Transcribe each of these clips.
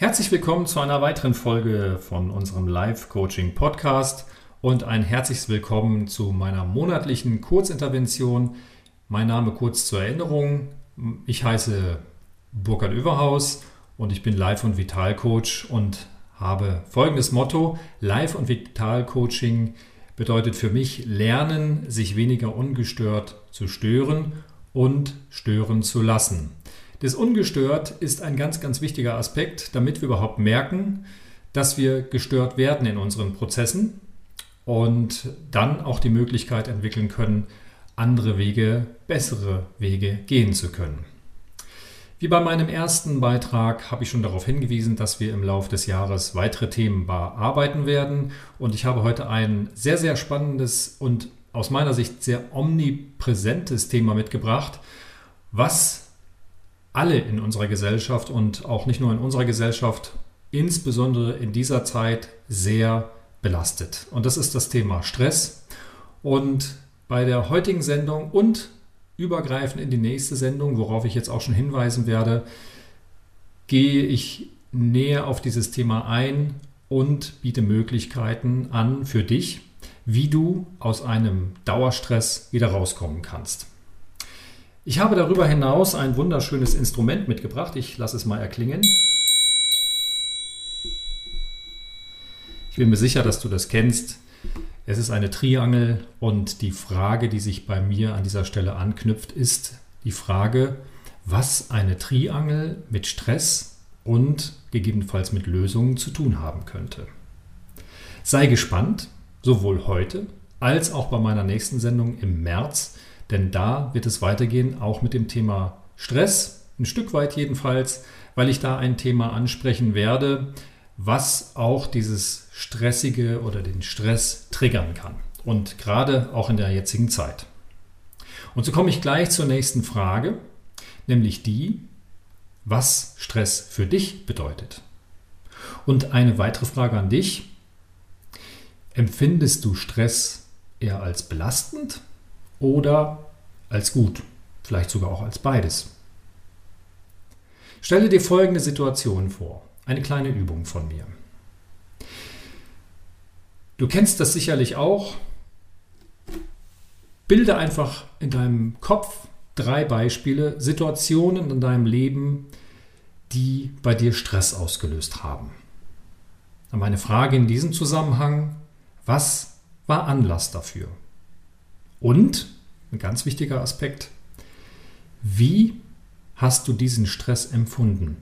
Herzlich willkommen zu einer weiteren Folge von unserem Live-Coaching-Podcast und ein herzliches Willkommen zu meiner monatlichen Kurzintervention. Mein Name kurz zur Erinnerung. Ich heiße Burkhard Överhaus und ich bin Live- und Vital-Coach und habe folgendes Motto. Live- und Vital-Coaching bedeutet für mich Lernen, sich weniger ungestört zu stören und stören zu lassen. Das Ungestört ist ein ganz, ganz wichtiger Aspekt, damit wir überhaupt merken, dass wir gestört werden in unseren Prozessen und dann auch die Möglichkeit entwickeln können, andere Wege, bessere Wege gehen zu können. Wie bei meinem ersten Beitrag habe ich schon darauf hingewiesen, dass wir im Laufe des Jahres weitere Themen bearbeiten werden. Und ich habe heute ein sehr, sehr spannendes und aus meiner Sicht sehr omnipräsentes Thema mitgebracht, was alle in unserer Gesellschaft und auch nicht nur in unserer Gesellschaft, insbesondere in dieser Zeit sehr belastet. Und das ist das Thema Stress. Und bei der heutigen Sendung und übergreifend in die nächste Sendung, worauf ich jetzt auch schon hinweisen werde, gehe ich näher auf dieses Thema ein und biete Möglichkeiten an für dich, wie du aus einem Dauerstress wieder rauskommen kannst. Ich habe darüber hinaus ein wunderschönes Instrument mitgebracht. Ich lasse es mal erklingen. Ich bin mir sicher, dass du das kennst. Es ist eine Triangel und die Frage, die sich bei mir an dieser Stelle anknüpft, ist die Frage, was eine Triangel mit Stress und gegebenenfalls mit Lösungen zu tun haben könnte. Sei gespannt, sowohl heute als auch bei meiner nächsten Sendung im März, denn da wird es weitergehen, auch mit dem Thema Stress, ein Stück weit jedenfalls, weil ich da ein Thema ansprechen werde, was auch dieses Stressige oder den Stress triggern kann. Und gerade auch in der jetzigen Zeit. Und so komme ich gleich zur nächsten Frage, nämlich die, was Stress für dich bedeutet. Und eine weitere Frage an dich. Empfindest du Stress eher als belastend oder als gut, vielleicht sogar auch als beides. Stelle dir folgende Situation vor, eine kleine Übung von mir. Du kennst das sicherlich auch. Bilde einfach in deinem Kopf drei Beispiele, Situationen in deinem Leben, die bei dir Stress ausgelöst haben. Meine Frage in diesem Zusammenhang, was war Anlass dafür? Und, ein ganz wichtiger Aspekt, wie hast du diesen Stress empfunden?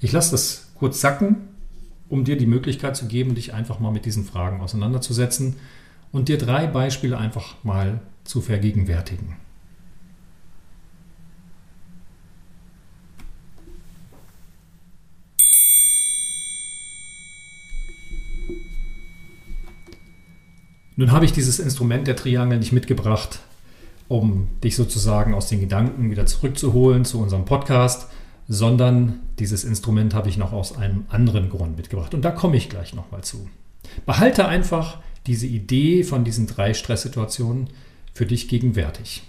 Ich lasse das kurz sacken, um dir die Möglichkeit zu geben, dich einfach mal mit diesen Fragen auseinanderzusetzen und dir drei Beispiele einfach mal zu vergegenwärtigen. Nun habe ich dieses Instrument der Triangel nicht mitgebracht, um dich sozusagen aus den Gedanken wieder zurückzuholen zu unserem Podcast, sondern dieses Instrument habe ich noch aus einem anderen Grund mitgebracht. Und da komme ich gleich nochmal zu. Behalte einfach diese Idee von diesen drei Stresssituationen für dich gegenwärtig.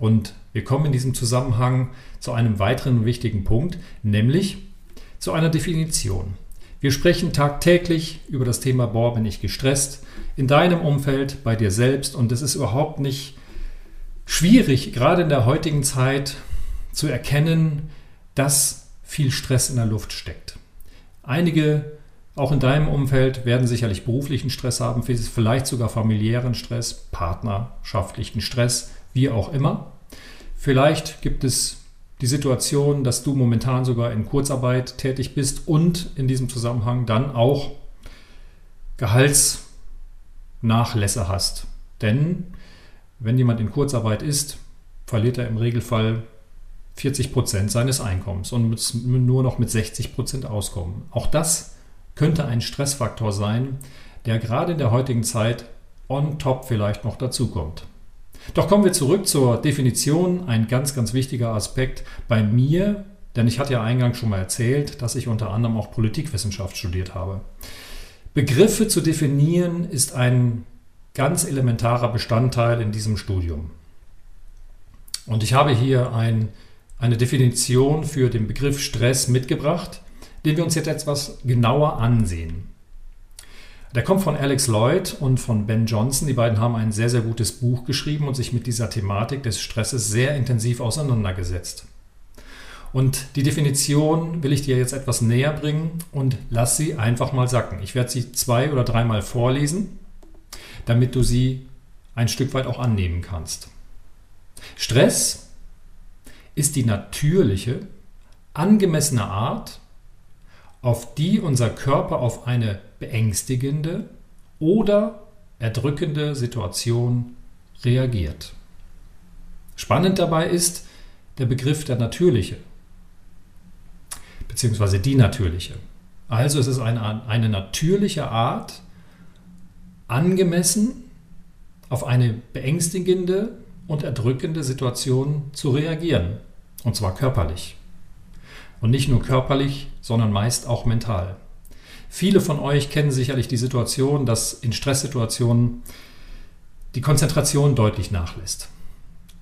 Und wir kommen in diesem Zusammenhang zu einem weiteren wichtigen Punkt, nämlich zu einer Definition. Wir sprechen tagtäglich über das Thema, boah, bin ich gestresst, in deinem Umfeld, bei dir selbst. Und es ist überhaupt nicht schwierig, gerade in der heutigen Zeit zu erkennen, dass viel Stress in der Luft steckt. Einige, auch in deinem Umfeld, werden sicherlich beruflichen Stress haben, vielleicht sogar familiären Stress, partnerschaftlichen Stress, wie auch immer. Vielleicht gibt es die Situation, dass du momentan sogar in Kurzarbeit tätig bist und in diesem Zusammenhang dann auch Gehaltsnachlässe hast. Denn wenn jemand in Kurzarbeit ist, verliert er im Regelfall 40 Prozent seines Einkommens und muss nur noch mit 60 Prozent auskommen. Auch das könnte ein Stressfaktor sein, der gerade in der heutigen Zeit on top vielleicht noch dazukommt. Doch kommen wir zurück zur Definition, ein ganz, ganz wichtiger Aspekt bei mir, denn ich hatte ja eingangs schon mal erzählt, dass ich unter anderem auch Politikwissenschaft studiert habe. Begriffe zu definieren ist ein ganz elementarer Bestandteil in diesem Studium. Und ich habe hier ein, eine Definition für den Begriff Stress mitgebracht, den wir uns jetzt etwas genauer ansehen. Der kommt von Alex Lloyd und von Ben Johnson. Die beiden haben ein sehr, sehr gutes Buch geschrieben und sich mit dieser Thematik des Stresses sehr intensiv auseinandergesetzt. Und die Definition will ich dir jetzt etwas näher bringen und lass sie einfach mal sacken. Ich werde sie zwei oder dreimal vorlesen, damit du sie ein Stück weit auch annehmen kannst. Stress ist die natürliche, angemessene Art, auf die unser Körper auf eine beängstigende oder erdrückende Situation reagiert. Spannend dabei ist der Begriff der natürliche, beziehungsweise die natürliche. Also es ist eine, eine natürliche Art, angemessen auf eine beängstigende und erdrückende Situation zu reagieren. Und zwar körperlich. Und nicht nur körperlich, sondern meist auch mental. Viele von euch kennen sicherlich die Situation, dass in Stresssituationen die Konzentration deutlich nachlässt.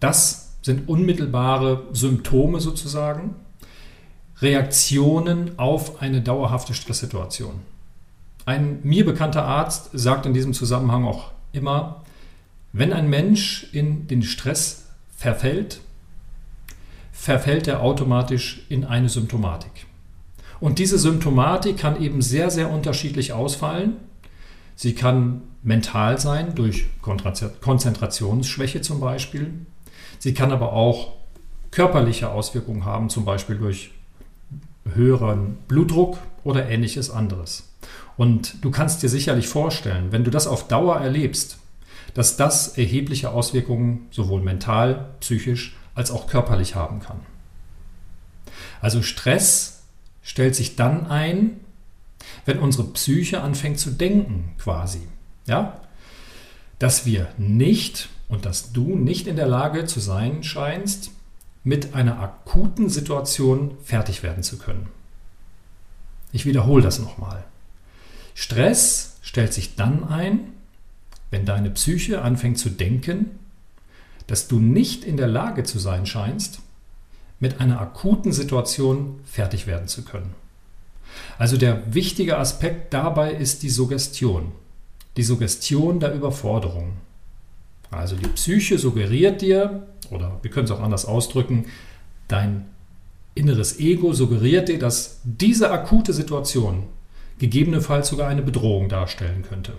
Das sind unmittelbare Symptome sozusagen, Reaktionen auf eine dauerhafte Stresssituation. Ein mir bekannter Arzt sagt in diesem Zusammenhang auch immer, wenn ein Mensch in den Stress verfällt, verfällt er automatisch in eine Symptomatik. Und diese Symptomatik kann eben sehr, sehr unterschiedlich ausfallen. Sie kann mental sein, durch Konzentrationsschwäche zum Beispiel. Sie kann aber auch körperliche Auswirkungen haben, zum Beispiel durch höheren Blutdruck oder ähnliches anderes. Und du kannst dir sicherlich vorstellen, wenn du das auf Dauer erlebst, dass das erhebliche Auswirkungen sowohl mental, psychisch als auch körperlich haben kann. Also Stress stellt sich dann ein, wenn unsere Psyche anfängt zu denken, quasi. Ja? Dass wir nicht und dass du nicht in der Lage zu sein scheinst, mit einer akuten Situation fertig werden zu können. Ich wiederhole das nochmal. Stress stellt sich dann ein, wenn deine Psyche anfängt zu denken, dass du nicht in der Lage zu sein scheinst, mit einer akuten Situation fertig werden zu können. Also der wichtige Aspekt dabei ist die Suggestion. Die Suggestion der Überforderung. Also die Psyche suggeriert dir, oder wir können es auch anders ausdrücken, dein inneres Ego suggeriert dir, dass diese akute Situation gegebenenfalls sogar eine Bedrohung darstellen könnte.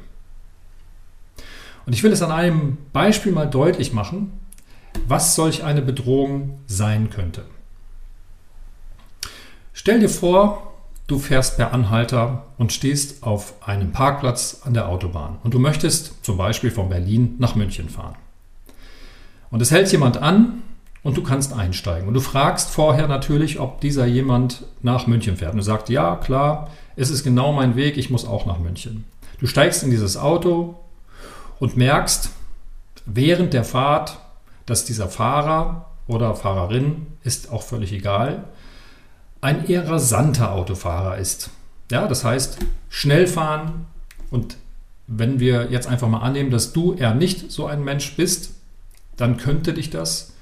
Und ich will es an einem Beispiel mal deutlich machen, was solch eine Bedrohung sein könnte. Stell dir vor, du fährst per Anhalter und stehst auf einem Parkplatz an der Autobahn und du möchtest zum Beispiel von Berlin nach München fahren. Und es hält jemand an und du kannst einsteigen. Und du fragst vorher natürlich, ob dieser jemand nach München fährt. Und du sagst, ja, klar, es ist genau mein Weg, ich muss auch nach München. Du steigst in dieses Auto und merkst während der Fahrt, dass dieser Fahrer oder Fahrerin, ist auch völlig egal, ein eher rasanter Autofahrer ist. Ja, das heißt, schnell fahren und wenn wir jetzt einfach mal annehmen, dass du eher nicht so ein Mensch bist, dann könnte dich das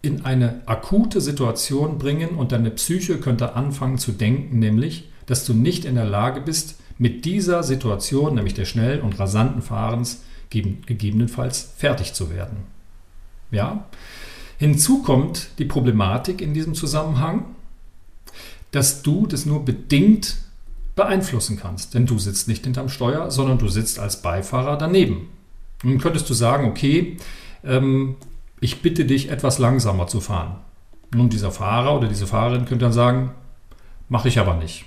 in eine akute Situation bringen und deine Psyche könnte anfangen zu denken, nämlich, dass du nicht in der Lage bist, mit dieser Situation, nämlich der schnellen und rasanten Fahrens, gegebenenfalls fertig zu werden. Ja? Hinzu kommt die Problematik in diesem Zusammenhang, dass du das nur bedingt beeinflussen kannst. Denn du sitzt nicht hinterm Steuer, sondern du sitzt als Beifahrer daneben. Nun könntest du sagen, okay, ähm, ich bitte dich etwas langsamer zu fahren. Nun, dieser Fahrer oder diese Fahrerin könnte dann sagen, mache ich aber nicht.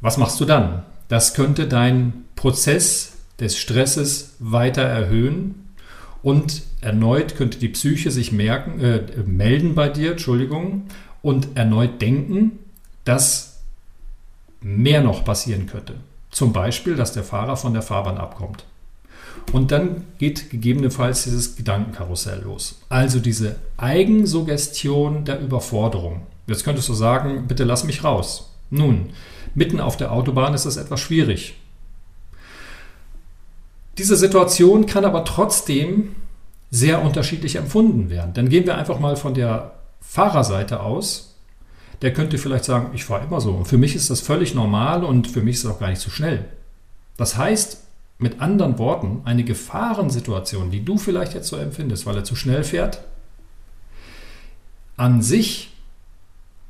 Was machst du dann? Das könnte dein Prozess des Stresses weiter erhöhen Und erneut könnte die Psyche sich merken, äh, melden bei dir, Entschuldigung, und erneut denken, dass mehr noch passieren könnte. Zum Beispiel, dass der Fahrer von der Fahrbahn abkommt. Und dann geht gegebenenfalls dieses Gedankenkarussell los. Also diese Eigensuggestion der Überforderung. Jetzt könntest du sagen, bitte lass mich raus. Nun, mitten auf der Autobahn ist das etwas schwierig. Diese Situation kann aber trotzdem sehr unterschiedlich empfunden werden. Dann gehen wir einfach mal von der Fahrerseite aus. Der könnte vielleicht sagen, ich fahre immer so. Und für mich ist das völlig normal und für mich ist es auch gar nicht zu so schnell. Das heißt, mit anderen Worten, eine Gefahrensituation, die du vielleicht jetzt so empfindest, weil er zu schnell fährt, an sich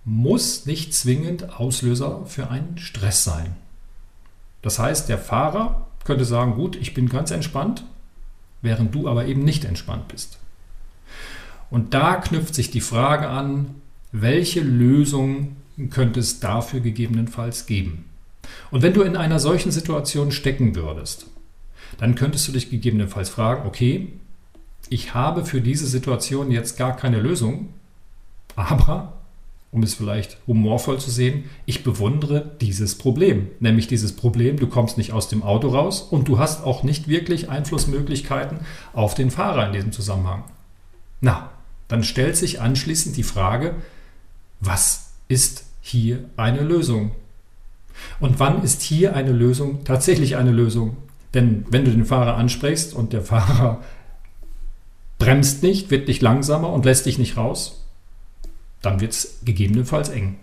muss nicht zwingend Auslöser für einen Stress sein. Das heißt, der Fahrer könnte sagen, gut, ich bin ganz entspannt, während du aber eben nicht entspannt bist. Und da knüpft sich die Frage an, welche Lösung könnte es dafür gegebenenfalls geben? Und wenn du in einer solchen Situation stecken würdest, dann könntest du dich gegebenenfalls fragen, okay, ich habe für diese Situation jetzt gar keine Lösung, aber um es vielleicht humorvoll zu sehen, ich bewundere dieses Problem. Nämlich dieses Problem, du kommst nicht aus dem Auto raus und du hast auch nicht wirklich Einflussmöglichkeiten auf den Fahrer in diesem Zusammenhang. Na, dann stellt sich anschließend die Frage, was ist hier eine Lösung? Und wann ist hier eine Lösung tatsächlich eine Lösung? Denn wenn du den Fahrer ansprichst und der Fahrer bremst nicht, wird nicht langsamer und lässt dich nicht raus, dann wird es gegebenenfalls eng.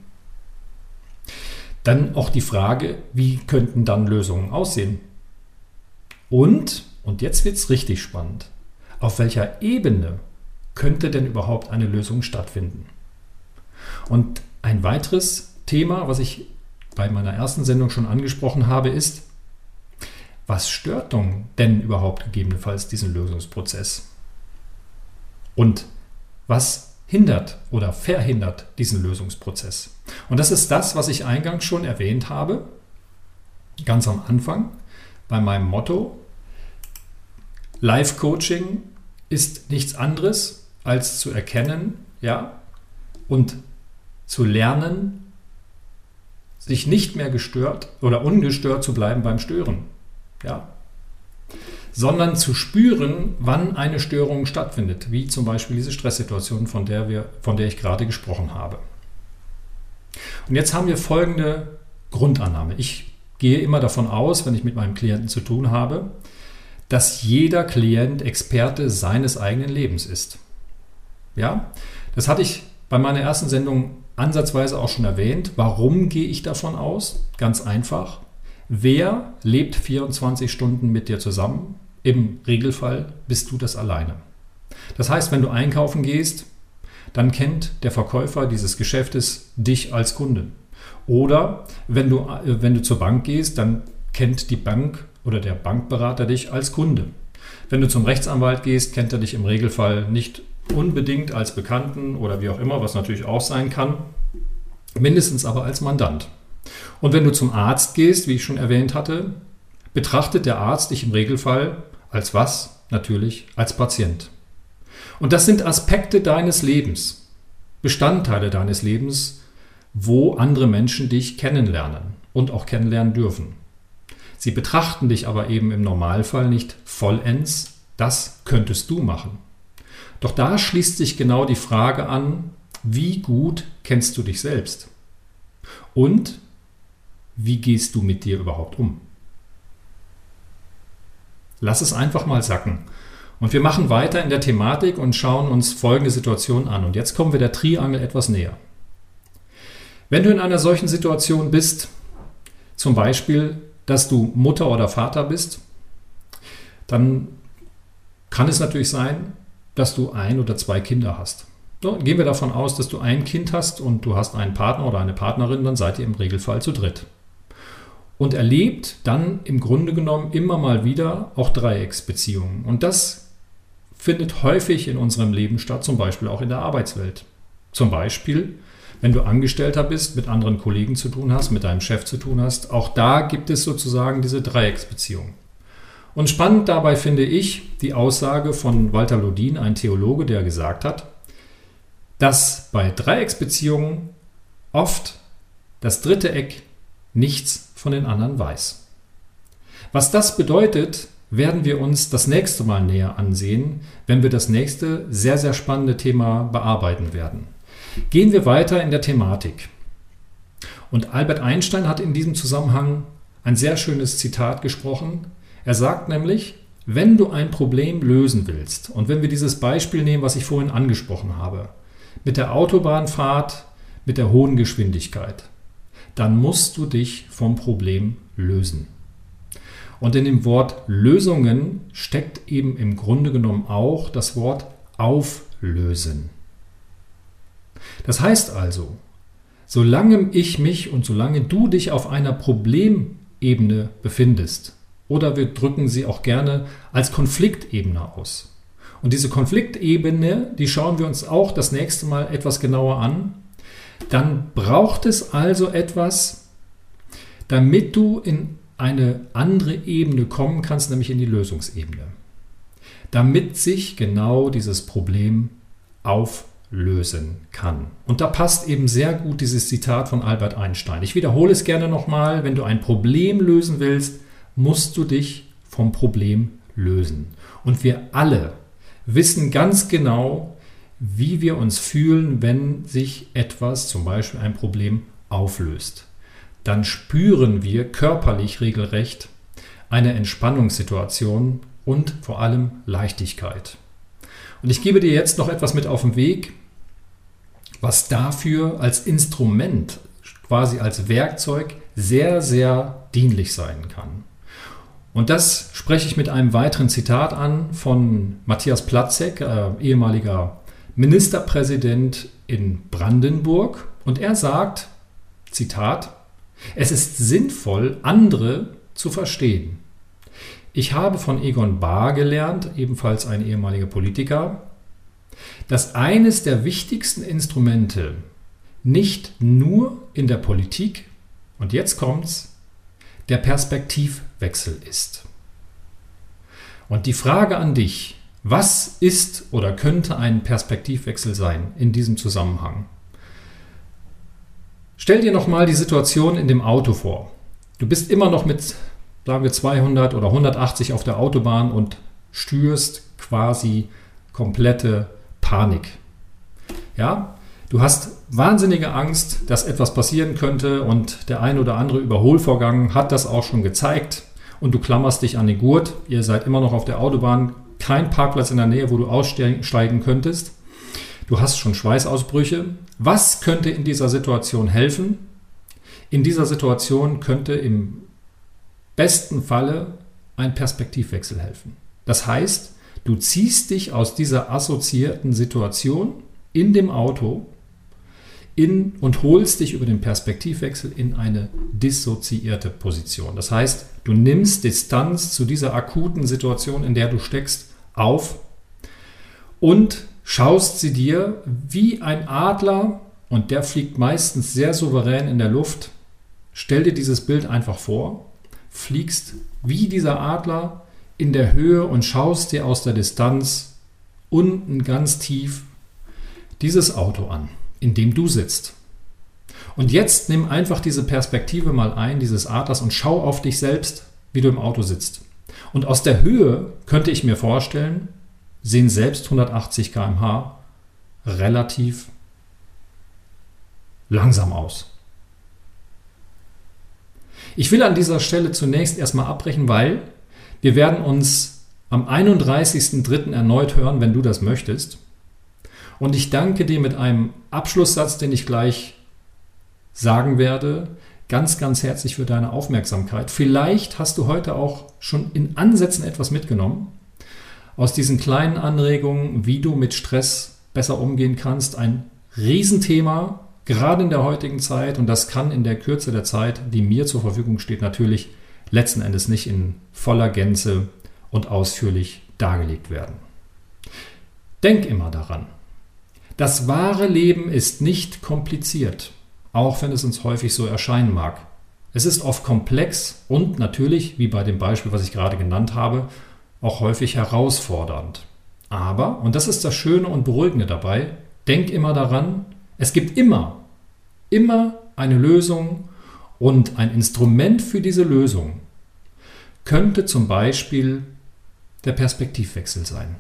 Dann auch die Frage, wie könnten dann Lösungen aussehen? Und, und jetzt wird es richtig spannend, auf welcher Ebene könnte denn überhaupt eine Lösung stattfinden? Und ein weiteres Thema, was ich bei meiner ersten Sendung schon angesprochen habe, ist, was stört denn überhaupt gegebenenfalls diesen Lösungsprozess? Und was hindert oder verhindert diesen Lösungsprozess. Und das ist das, was ich eingangs schon erwähnt habe, ganz am Anfang bei meinem Motto. Life Coaching ist nichts anderes als zu erkennen, ja, und zu lernen, sich nicht mehr gestört oder ungestört zu bleiben beim Stören. Ja, sondern zu spüren, wann eine Störung stattfindet, wie zum Beispiel diese Stresssituation, von der, wir, von der ich gerade gesprochen habe. Und jetzt haben wir folgende Grundannahme. Ich gehe immer davon aus, wenn ich mit meinem Klienten zu tun habe, dass jeder Klient Experte seines eigenen Lebens ist. Ja, das hatte ich bei meiner ersten Sendung ansatzweise auch schon erwähnt. Warum gehe ich davon aus? Ganz einfach. Wer lebt 24 Stunden mit dir zusammen? Im Regelfall bist du das alleine. Das heißt, wenn du einkaufen gehst, dann kennt der Verkäufer dieses Geschäftes dich als Kunde. Oder wenn du, äh, wenn du zur Bank gehst, dann kennt die Bank oder der Bankberater dich als Kunde. Wenn du zum Rechtsanwalt gehst, kennt er dich im Regelfall nicht unbedingt als Bekannten oder wie auch immer, was natürlich auch sein kann, mindestens aber als Mandant. Und wenn du zum Arzt gehst, wie ich schon erwähnt hatte, betrachtet der Arzt dich im Regelfall als was? Natürlich als Patient. Und das sind Aspekte deines Lebens, Bestandteile deines Lebens, wo andere Menschen dich kennenlernen und auch kennenlernen dürfen. Sie betrachten dich aber eben im Normalfall nicht vollends, das könntest du machen. Doch da schließt sich genau die Frage an, wie gut kennst du dich selbst? Und wie gehst du mit dir überhaupt um? Lass es einfach mal sacken. Und wir machen weiter in der Thematik und schauen uns folgende Situation an. Und jetzt kommen wir der Triangel etwas näher. Wenn du in einer solchen Situation bist, zum Beispiel, dass du Mutter oder Vater bist, dann kann es natürlich sein, dass du ein oder zwei Kinder hast. So, gehen wir davon aus, dass du ein Kind hast und du hast einen Partner oder eine Partnerin, dann seid ihr im Regelfall zu dritt und erlebt dann im Grunde genommen immer mal wieder auch Dreiecksbeziehungen. Und das findet häufig in unserem Leben statt, zum Beispiel auch in der Arbeitswelt. Zum Beispiel, wenn du Angestellter bist, mit anderen Kollegen zu tun hast, mit deinem Chef zu tun hast, auch da gibt es sozusagen diese Dreiecksbeziehung. Und spannend dabei finde ich die Aussage von Walter Lodin, ein Theologe, der gesagt hat, dass bei Dreiecksbeziehungen oft das dritte Eck nichts von den anderen weiß. Was das bedeutet, werden wir uns das nächste Mal näher ansehen, wenn wir das nächste sehr, sehr spannende Thema bearbeiten werden. Gehen wir weiter in der Thematik. Und Albert Einstein hat in diesem Zusammenhang ein sehr schönes Zitat gesprochen. Er sagt nämlich, wenn du ein Problem lösen willst, und wenn wir dieses Beispiel nehmen, was ich vorhin angesprochen habe, mit der Autobahnfahrt, mit der hohen Geschwindigkeit, dann musst du dich vom Problem lösen. Und in dem Wort Lösungen steckt eben im Grunde genommen auch das Wort auflösen. Das heißt also, solange ich mich und solange du dich auf einer Problemebene befindest, oder wir drücken sie auch gerne als Konfliktebene aus. Und diese Konfliktebene, die schauen wir uns auch das nächste Mal etwas genauer an. Dann braucht es also etwas, damit du in eine andere Ebene kommen kannst, nämlich in die Lösungsebene. Damit sich genau dieses Problem auflösen kann. Und da passt eben sehr gut dieses Zitat von Albert Einstein. Ich wiederhole es gerne nochmal, wenn du ein Problem lösen willst, musst du dich vom Problem lösen. Und wir alle wissen ganz genau, wie wir uns fühlen, wenn sich etwas, zum Beispiel ein Problem, auflöst dann spüren wir körperlich regelrecht eine Entspannungssituation und vor allem Leichtigkeit. Und ich gebe dir jetzt noch etwas mit auf den Weg, was dafür als Instrument, quasi als Werkzeug sehr, sehr dienlich sein kann. Und das spreche ich mit einem weiteren Zitat an von Matthias Platzek, äh, ehemaliger Ministerpräsident in Brandenburg. Und er sagt, Zitat, es ist sinnvoll, andere zu verstehen. Ich habe von Egon Bahr gelernt, ebenfalls ein ehemaliger Politiker, dass eines der wichtigsten Instrumente nicht nur in der Politik, und jetzt kommt's, der Perspektivwechsel ist. Und die Frage an dich, was ist oder könnte ein Perspektivwechsel sein in diesem Zusammenhang? Stell dir nochmal die Situation in dem Auto vor. Du bist immer noch mit, sagen wir, 200 oder 180 auf der Autobahn und stürst quasi komplette Panik. Ja, du hast wahnsinnige Angst, dass etwas passieren könnte und der ein oder andere Überholvorgang hat das auch schon gezeigt und du klammerst dich an den Gurt. Ihr seid immer noch auf der Autobahn, kein Parkplatz in der Nähe, wo du aussteigen könntest. Du hast schon Schweißausbrüche. Was könnte in dieser Situation helfen? In dieser Situation könnte im besten Falle ein Perspektivwechsel helfen. Das heißt, du ziehst dich aus dieser assoziierten Situation in dem Auto in und holst dich über den Perspektivwechsel in eine dissoziierte Position. Das heißt, du nimmst Distanz zu dieser akuten Situation, in der du steckst, auf und schaust sie dir wie ein Adler, und der fliegt meistens sehr souverän in der Luft. Stell dir dieses Bild einfach vor, fliegst wie dieser Adler in der Höhe und schaust dir aus der Distanz unten ganz tief dieses Auto an, in dem du sitzt. Und jetzt nimm einfach diese Perspektive mal ein, dieses Adlers, und schau auf dich selbst, wie du im Auto sitzt. Und aus der Höhe könnte ich mir vorstellen, sehen selbst 180 km/h relativ langsam aus. Ich will an dieser Stelle zunächst erstmal abbrechen, weil wir werden uns am 31.03. erneut hören, wenn du das möchtest. Und ich danke dir mit einem Abschlusssatz, den ich gleich sagen werde, ganz, ganz herzlich für deine Aufmerksamkeit. Vielleicht hast du heute auch schon in Ansätzen etwas mitgenommen aus diesen kleinen Anregungen, wie du mit Stress besser umgehen kannst. Ein Riesenthema, gerade in der heutigen Zeit. Und das kann in der Kürze der Zeit, die mir zur Verfügung steht, natürlich letzten Endes nicht in voller Gänze und ausführlich dargelegt werden. Denk immer daran. Das wahre Leben ist nicht kompliziert, auch wenn es uns häufig so erscheinen mag. Es ist oft komplex und natürlich, wie bei dem Beispiel, was ich gerade genannt habe, auch häufig herausfordernd. Aber, und das ist das Schöne und Beruhigende dabei, denk immer daran, es gibt immer, immer eine Lösung und ein Instrument für diese Lösung könnte zum Beispiel der Perspektivwechsel sein.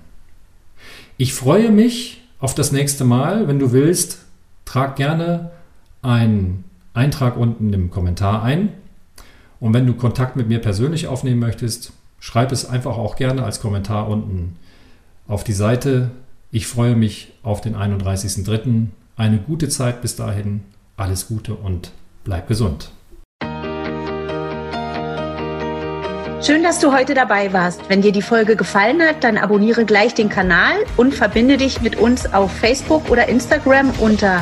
Ich freue mich auf das nächste Mal. Wenn du willst, trag gerne einen Eintrag unten im Kommentar ein. Und wenn du Kontakt mit mir persönlich aufnehmen möchtest, schreib es einfach auch gerne als Kommentar unten auf die Seite. Ich freue mich auf den 31.03. Eine gute Zeit bis dahin. Alles Gute und bleib gesund. Schön, dass du heute dabei warst. Wenn dir die Folge gefallen hat, dann abonniere gleich den Kanal und verbinde dich mit uns auf Facebook oder Instagram unter